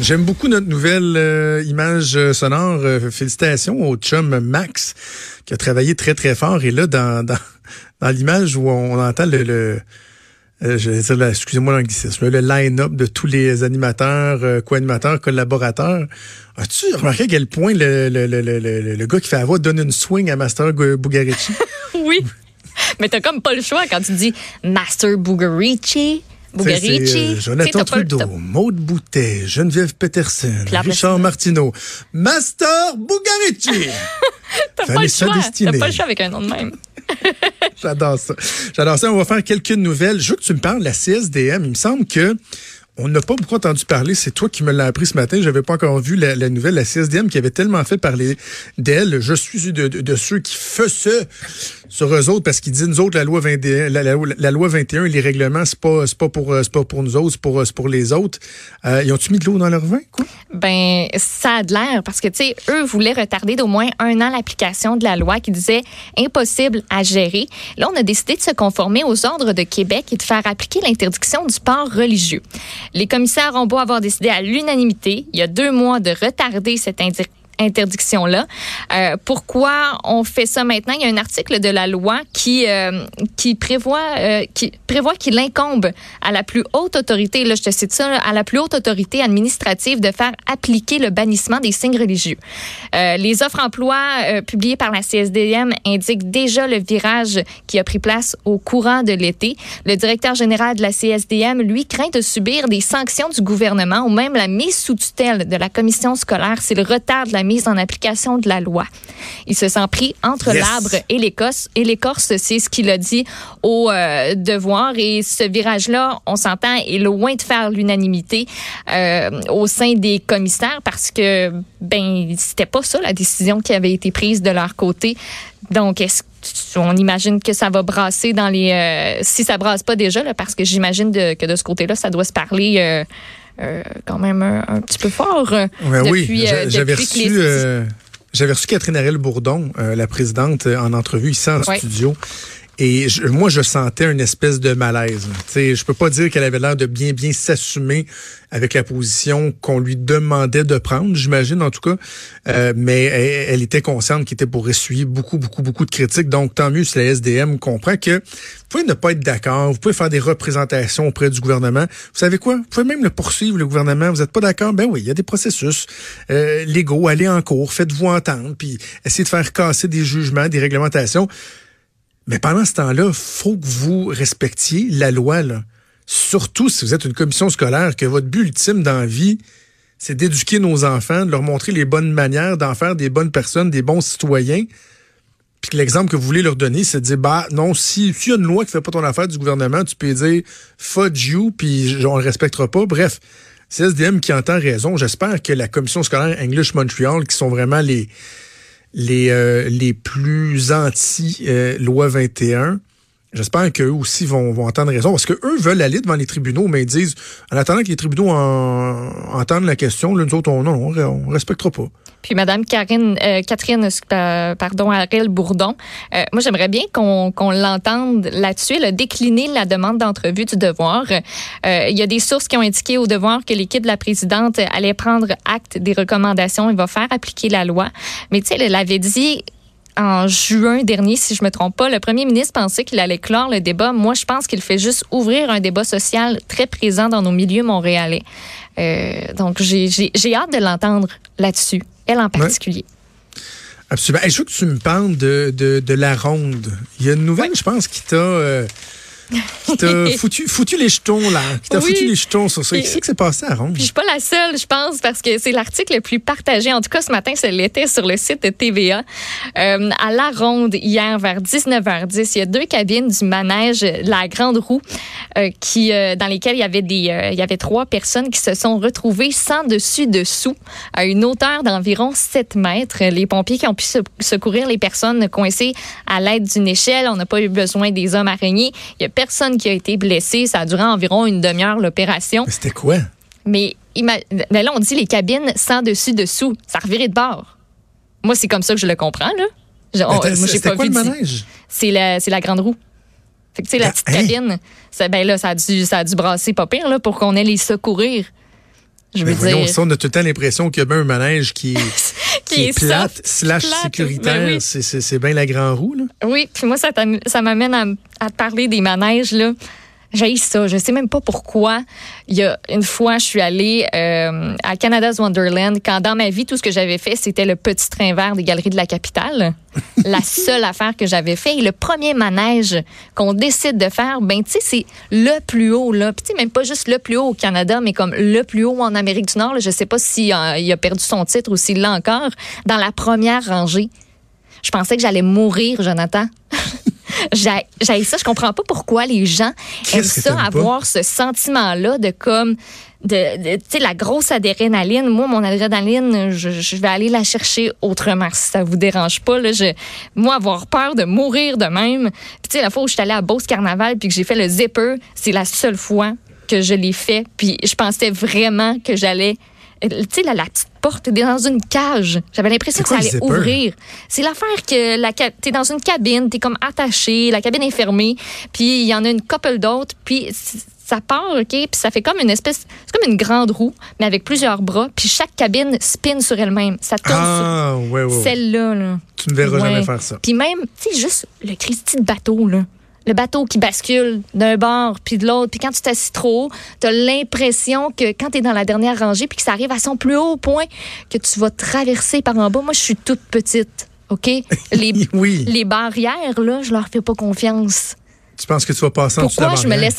J'aime beaucoup notre nouvelle euh, image euh, sonore. Euh, félicitations au chum Max qui a travaillé très très fort. Et là, dans, dans, dans l'image où on entend le, le excusez-moi l'anglicisme, le line-up de tous les animateurs, co-animateurs, collaborateurs. As-tu remarqué à quel point le, le, le gars qui fait la voix donne une swing à Master Bugarici? oui. Mais t'as comme pas le choix quand tu dis Master Bugarici. Bugarici. Euh, Jonathan Trudeau, Maude Boutet, Geneviève Peterson, Richard Martineau, Master Bugarici. T'as pas le choix. T'as pas le choix avec un nom de même. J'adore ça. J'adore ça. On va faire quelques nouvelles. Je veux que tu me parles de la CSDM. Il me semble que on n'a pas beaucoup entendu parler. C'est toi qui me l'as appris ce matin. J'avais pas encore vu la, nouvelle. La CSDM qui avait tellement fait parler d'elle. Je suis de, ceux qui faisaient sur eux autres parce qu'ils disent nous autres la loi 21, la, loi 21 les règlements c'est pas pas pour c'est pas pour nous autres c'est pour pour les autres. Euh, ils ont-tu mis de l'eau dans leur vin quoi? Ben ça a de l'air parce que tu sais eux voulaient retarder d'au moins un an l'application de la loi qui disait impossible à gérer. Là on a décidé de se conformer aux ordres de Québec et de faire appliquer l'interdiction du port religieux. Les commissaires ont beau avoir décidé à l'unanimité il y a deux mois de retarder cette interdiction interdiction-là. Euh, pourquoi on fait ça maintenant? Il y a un article de la loi qui, euh, qui prévoit euh, qui prévoit qu'il incombe à la plus haute autorité, là je te cite ça, à la plus haute autorité administrative de faire appliquer le bannissement des signes religieux. les offres emploi publiées par la CSDM indiquent déjà le virage qui a pris place au courant de l'été. Le directeur général de la CSDM, lui, craint de subir des sanctions du gouvernement ou même la mise sous tutelle de la commission scolaire c'est le retard de la mise en application de la loi. Il se sent pris entre l'arbre et l'écorce. Et l'écorce, c'est ce qu'il a dit au euh, devoir. Et ce virage-là, on s'entend, est loin de faire l'unanimité euh, au sein des commissaires parce que ben c'était pas ça la décision qui avait été prise de leur côté. Donc, est-ce on imagine que ça va brasser dans les. Euh, si ça brasse pas déjà, là, parce que j'imagine que de ce côté-là, ça doit se parler euh, euh, quand même un, petit peu fort. Euh, oui, euh, j'avais reçu. J'avais reçu Catherine Arel Bourdon, la présidente, en entrevue ici en studio. Et moi, je sentais une espèce de malaise. sais, je peux pas dire qu'elle avait l'air de bien, bien s'assumer avec la position qu'on lui demandait de prendre, j'imagine en tout cas. Euh, mais elle, était consciente qu'il était pour essuyer beaucoup, beaucoup, beaucoup de critiques. Donc, tant mieux si la SDM comprend que vous pouvez ne pas être d'accord, vous pouvez faire des représentations auprès du gouvernement. Vous savez quoi? Vous pouvez même le poursuivre, le gouvernement. Vous n'êtes pas d'accord? Ben oui, il y a des processus euh, légaux. Allez en cours, faites-vous entendre, puis essayez de faire casser des jugements, des réglementations. Mais pendant ce temps-là, faut que vous respectiez la loi. Là. Surtout si vous êtes une commission scolaire, que votre but ultime dans la vie, c'est d'éduquer nos enfants, de leur montrer les bonnes manières, d'en faire des bonnes personnes, des bons citoyens. Puis l'exemple que vous voulez leur donner, c'est de dire, bah non, si s'il y a une loi qui fait pas ton affaire du gouvernement, tu peux dire fudge you, puis on le respectera pas. Bref, c'est SDM qui entend raison. J'espère que la commission scolaire English Montreal, qui sont vraiment les les, euh, les plus anti-loi 21. J'espère qu'eux aussi vont, vont entendre raison, parce qu'eux veulent aller devant les tribunaux, mais ils disent, en attendant que les tribunaux entendent la question, là, nous autres, on, non, on, respectera pas. Puis Madame euh, Catherine, euh, pardon, Ariel Bourdon, euh, moi j'aimerais bien qu'on l'entende là-dessus. Elle a décliné la demande d'entrevue du devoir. Il y a des sources qui ont indiqué au devoir que l'équipe de la présidente allait prendre acte des recommandations et va faire appliquer la loi. Mais tu sais, elle avait dit en juin dernier, si je me trompe pas, le premier ministre pensait qu'il allait clore le débat. Moi, je pense qu'il fait juste ouvrir un débat social très présent dans nos milieux montréalais. Euh, donc, j'ai hâte de l'entendre là-dessus, elle en particulier. Absolument. je veux que tu me parles de, de, la ronde. Il y a une nouvelle, je pense, qui t'a... Euh, qui t'a foutu, foutu les jetons, là. Qui t'a foutu les jetons sur ça. Qu'est-ce qui s'est passé à Ronde? Puis je suis pas la seule, je pense, parce que c'est l'article le plus partagé. En tout cas, ce matin, c'est l'était sur le site de TVA. Euh, à la Ronde, hier, vers 19h10, il y a deux cabines du manège La Grande Roue euh, qui, euh, dans lesquelles il y avait des, il y avait trois personnes qui se sont retrouvées sans dessus-dessous à une hauteur d'environ 7 mètres. Les pompiers qui ont pu secourir les personnes coincées à l'aide d'une échelle. On n'a pas eu besoin des hommes araignées. Il y a personne qui a été blessé. Ça a duré environ une demi-heure l'opération. C'était quoi? Mais, mais là, on dit les cabines sans dessus-dessous. Ça revirait de bord. Moi, c'est comme ça que je le comprends, là. C'était quoi le manège? C'est la, la grande roue. Fait que, tu sais, la ben, petite cabine, ça, ben là, ça a, dû, ça a dû brasser pas pire, là, pour qu'on ait les secourir. Je veux ben dire. on a tout le temps l'impression qu'il y a bien un manège qui, qui, est, plate, slash sécuritaire. Ben c'est bien la grand roue, là. Oui, puis moi, ça, ça m'amène à, à parler des manèges, là. J'ai ça. Je sais même pas pourquoi. Il y a une fois, je suis allée euh, à Canada's Wonderland quand dans ma vie, tout ce que j'avais fait, c'était le petit train vert des galeries de la capitale. la seule affaire que j'avais fait. Et le premier manège qu'on décide de faire, ben tu sais, c'est le plus haut là. Puis tu sais, même pas juste le plus haut au Canada, mais comme le plus haut en Amérique du Nord. Là. Je sais pas s'il a, il a perdu son titre ou s'il l'a encore. Dans la première rangée. Je pensais que j'allais mourir, Jonathan. j'ai ça. Je comprends pas pourquoi les gens aiment ça, avoir ce sentiment-là de comme de, tu sais la grosse adrénaline. Moi mon adrénaline je, vais aller la chercher autrement si ça vous dérange pas là. Je moi avoir peur de mourir de même. Tu sais la fois où je suis allée à Beauce Carnaval puis que j'ai fait le zipper c'est la seule fois que je l'ai fait. Puis je pensais vraiment que j'allais tu sais, la, la petite porte, t'es dans une cage. J'avais l'impression que ça allait ouvrir. C'est l'affaire que la t'es dans une cabine, t'es comme attaché, la cabine est fermée, puis il y en a une couple d'autres, puis ça part, OK, puis ça fait comme une espèce, c'est comme une grande roue, mais avec plusieurs bras, puis chaque cabine spin sur elle-même. Ça tourne ah, sur ouais, ouais, celle-là. Là. Tu ne verras jamais faire ça. Puis même, tu sais, juste le Christy de bateau, là le bateau qui bascule d'un bord puis de l'autre. Puis quand tu t'assis trop haut, tu as l'impression que quand tu es dans la dernière rangée puis que ça arrive à son plus haut point, que tu vas traverser par en bas. Moi, je suis toute petite, OK? Les, oui. les barrières, là, je leur fais pas confiance. Tu penses que tu vas passer en pourquoi je me laisse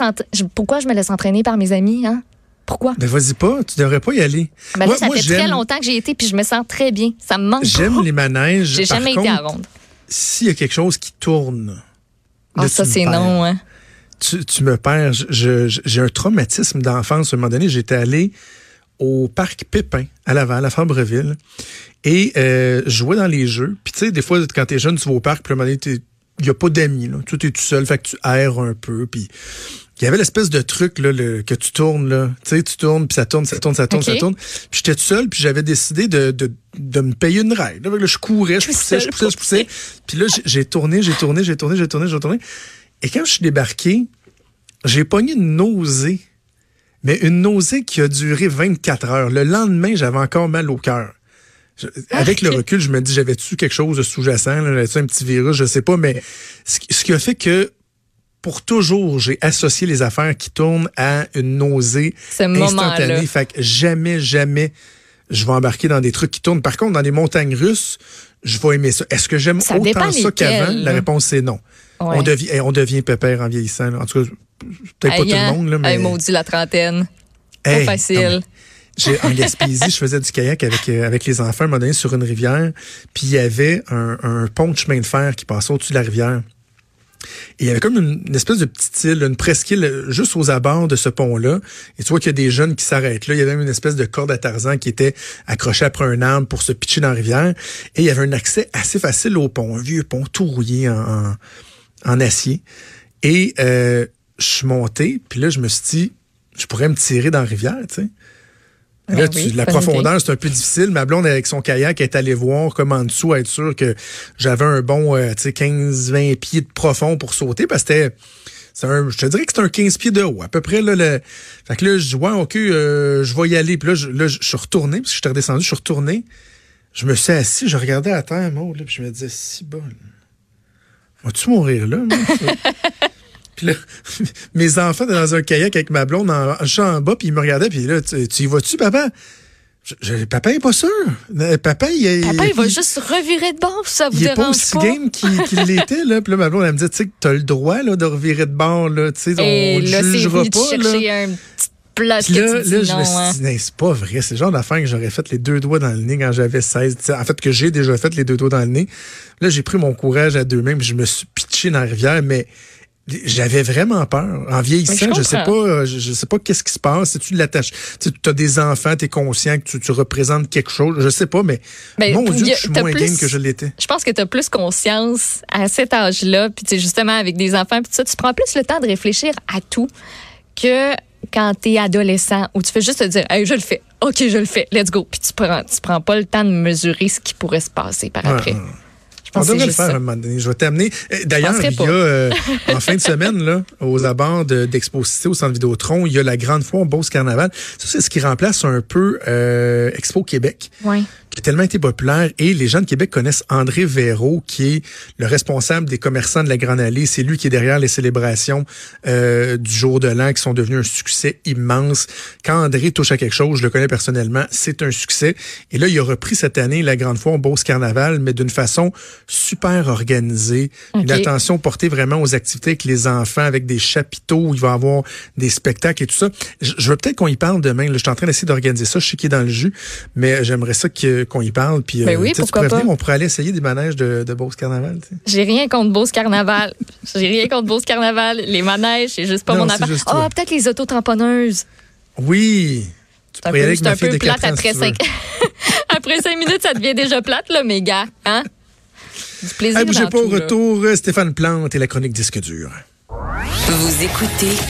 Pourquoi je me laisse entraîner par mes amis, hein? Pourquoi? Ben vas-y pas, tu devrais pas y aller. Ben là, ça fait très longtemps que j'ai été puis je me sens très bien. Ça me manque J'aime les manèges. J'ai jamais été à ronde. S'il y a quelque chose qui tourne, ah, ça, c'est non, hein? Tu, tu me perds. J'ai un traumatisme d'enfance. À un moment donné, j'étais allé au parc Pépin à Laval, à Fabreville, et euh, je jouais dans les jeux. Puis tu sais, des fois, quand t'es jeune, tu vas au parc, puis à un moment donné, il n'y a pas d'amis. Tu es tout seul, fait que tu erres un peu. Puis il y avait l'espèce de truc là, le, que tu tournes. Là. Tu sais, tu tournes, puis ça tourne, ça tourne, ça tourne, ça tourne. Puis j'étais tout seul, puis j'avais décidé de, de, de, me payer une ride. Là, je courais, je poussais, je poussais, je poussais. Puis là, j'ai tourné, j'ai tourné, j'ai tourné, j'ai tourné, j'ai tourné. Et quand je suis débarqué, j'ai pogné une nausée. Mais une nausée qui a duré 24 heures. Le lendemain, j'avais encore mal au cœur. Avec le recul, je me dis, j'avais-tu quelque chose de sous-jacent, j'avais-tu un petit virus, je sais pas, mais ce, qui a fait que pour toujours, j'ai associé les affaires qui tournent à une nausée instantanée. Fait que jamais, jamais, je vais embarquer dans des trucs qui tournent. Par contre, dans les montagnes russes, je vais aimer ça. Est-ce que j'aime autant ça qu'avant? La réponse c'est non. On, devient, on devient pépère en vieillissant. En tout cas, peut-être pas tout le monde. Là, mais... maudit la trentaine. pas facile. En Gaspésie, je faisais du kayak avec, euh, avec les enfants un moment donné sur une rivière. Puis il y avait un, un pont de chemin de fer qui passait au-dessus de la rivière. Et il y avait comme une, espèce de petite île, une presqu'île juste aux abords de ce pont-là. Et tu vois qu'il y a des jeunes qui s'arrêtent là. Il y avait même une espèce de corde à Tarzan qui était accrochée après un arbre pour se pitcher dans la rivière. Et il y avait un accès assez facile au pont, un vieux pont tout rouillé en, en, acier. Et euh, je suis monté, puis là, je me suis dit, je pourrais me tirer dans la rivière, tu sais. Là, ben la profondeur, c'est un peu difficile. Ma blonde, avec son kayak, est allée voir comme en dessous, être sûr que j'avais un bon euh, 15-20 pieds de profond pour sauter, parce que c'était... Un, je te dirais que c'est un 15 pieds de haut, à peu près. Là, le... Fait que là, je dis, ouais, OK, euh, je vais y aller. Puis là, je, là, je suis retourné, parce que j'étais redescendu, je suis retourné. Je me suis assis, je regardais à terre, moi, là, puis je me disais, si bon. Vas-tu mourir là? mes enfants étaient dans un kayak avec ma blonde en, en bas, puis ils me regardaient, puis là, tu, y vas-tu, papa? Je, papa est pas sûr. Euh, papa, il, papa, il va juste revirer de bord, ça vous il dérange pas. Il est pas? aussi game qu'il l'était, là. Puis là, ma blonde, elle me dit, tu sais, que t'as le droit, là, de revirer de bord, là. Tu sais, on ne jugera pas, chercher là. un petit plat là, là, je me suis hein. dit, c'est pas vrai. C'est le genre d'affaire que j'aurais fait les deux doigts dans le nez quand j'avais 16. en fait, que j'ai déjà fait les deux doigts dans le nez. Là, j'ai pris mon courage à deux mains, puis je me suis pitché dans la rivière, mais j'avais vraiment peur. En vieillissant, je, sais pas, je, sais pas qu'est-ce qui se passe. Si tu l'attaches, tu as des enfants, tu es conscient que tu, représentes quelque chose. Je sais pas, mais, ben, mon Dieu, je suis moins game que je l'étais. Je pense que tu as plus conscience à cet âge-là, puis justement avec des enfants, puis ça, tu prends plus le temps de réfléchir à tout que quand tu es adolescent où tu fais juste te dire hey, je le fais. OK, je le fais. Let's go. Puis tu prends tu prends pas le temps de mesurer ce qui pourrait se passer par après. On devrait le faire un moment donné. Je vais t'amener. Eh, d'ailleurs, il y a euh, en fin de semaine, là, aux abords d'Exposité au Centre Vidéotron, il y a la grande foire Beauce Carnaval. Ça, c'est ce qui remplace un peu euh, Expo Québec. Oui qui a tellement été populaire. Et les gens de Québec connaissent André Véraud, qui est le responsable des commerçants de la Grande Allée. C'est lui qui est derrière les célébrations euh, du jour de l'an qui sont devenues un succès immense. Quand André touche à quelque chose, je le connais personnellement, c'est un succès. Et là, il a repris cette année la Grande Foire Beauce Carnaval, mais d'une façon super organisée. Une attention portée vraiment aux activités avec les enfants, avec des chapiteaux où il va y avoir des spectacles et tout ça. Je, veux peut-être qu'on y parle demain. je suis en train d'essayer d'organiser ça. Je sais qu'il est dans le jus, mais j'aimerais ça qu'on y parle. Puis, ben oui, pourquoi pas. on pourrait aller essayer des manèges de, de Beauce Carnaval. J'ai rien contre Beauce Carnaval. J'ai rien contre Beauce Carnaval. Les manèges, c'est juste pas mon affaire. Ah, oh, peut-être les autotamponneuses. Oui. Tu plate après cinq... après cinq minutes, ça devient déjà plate, là, mes gars. Hein? Du plaisir. Hey, bougez pas au retour, Stéphane Plante et la chronique Disque dur. Vous écoutez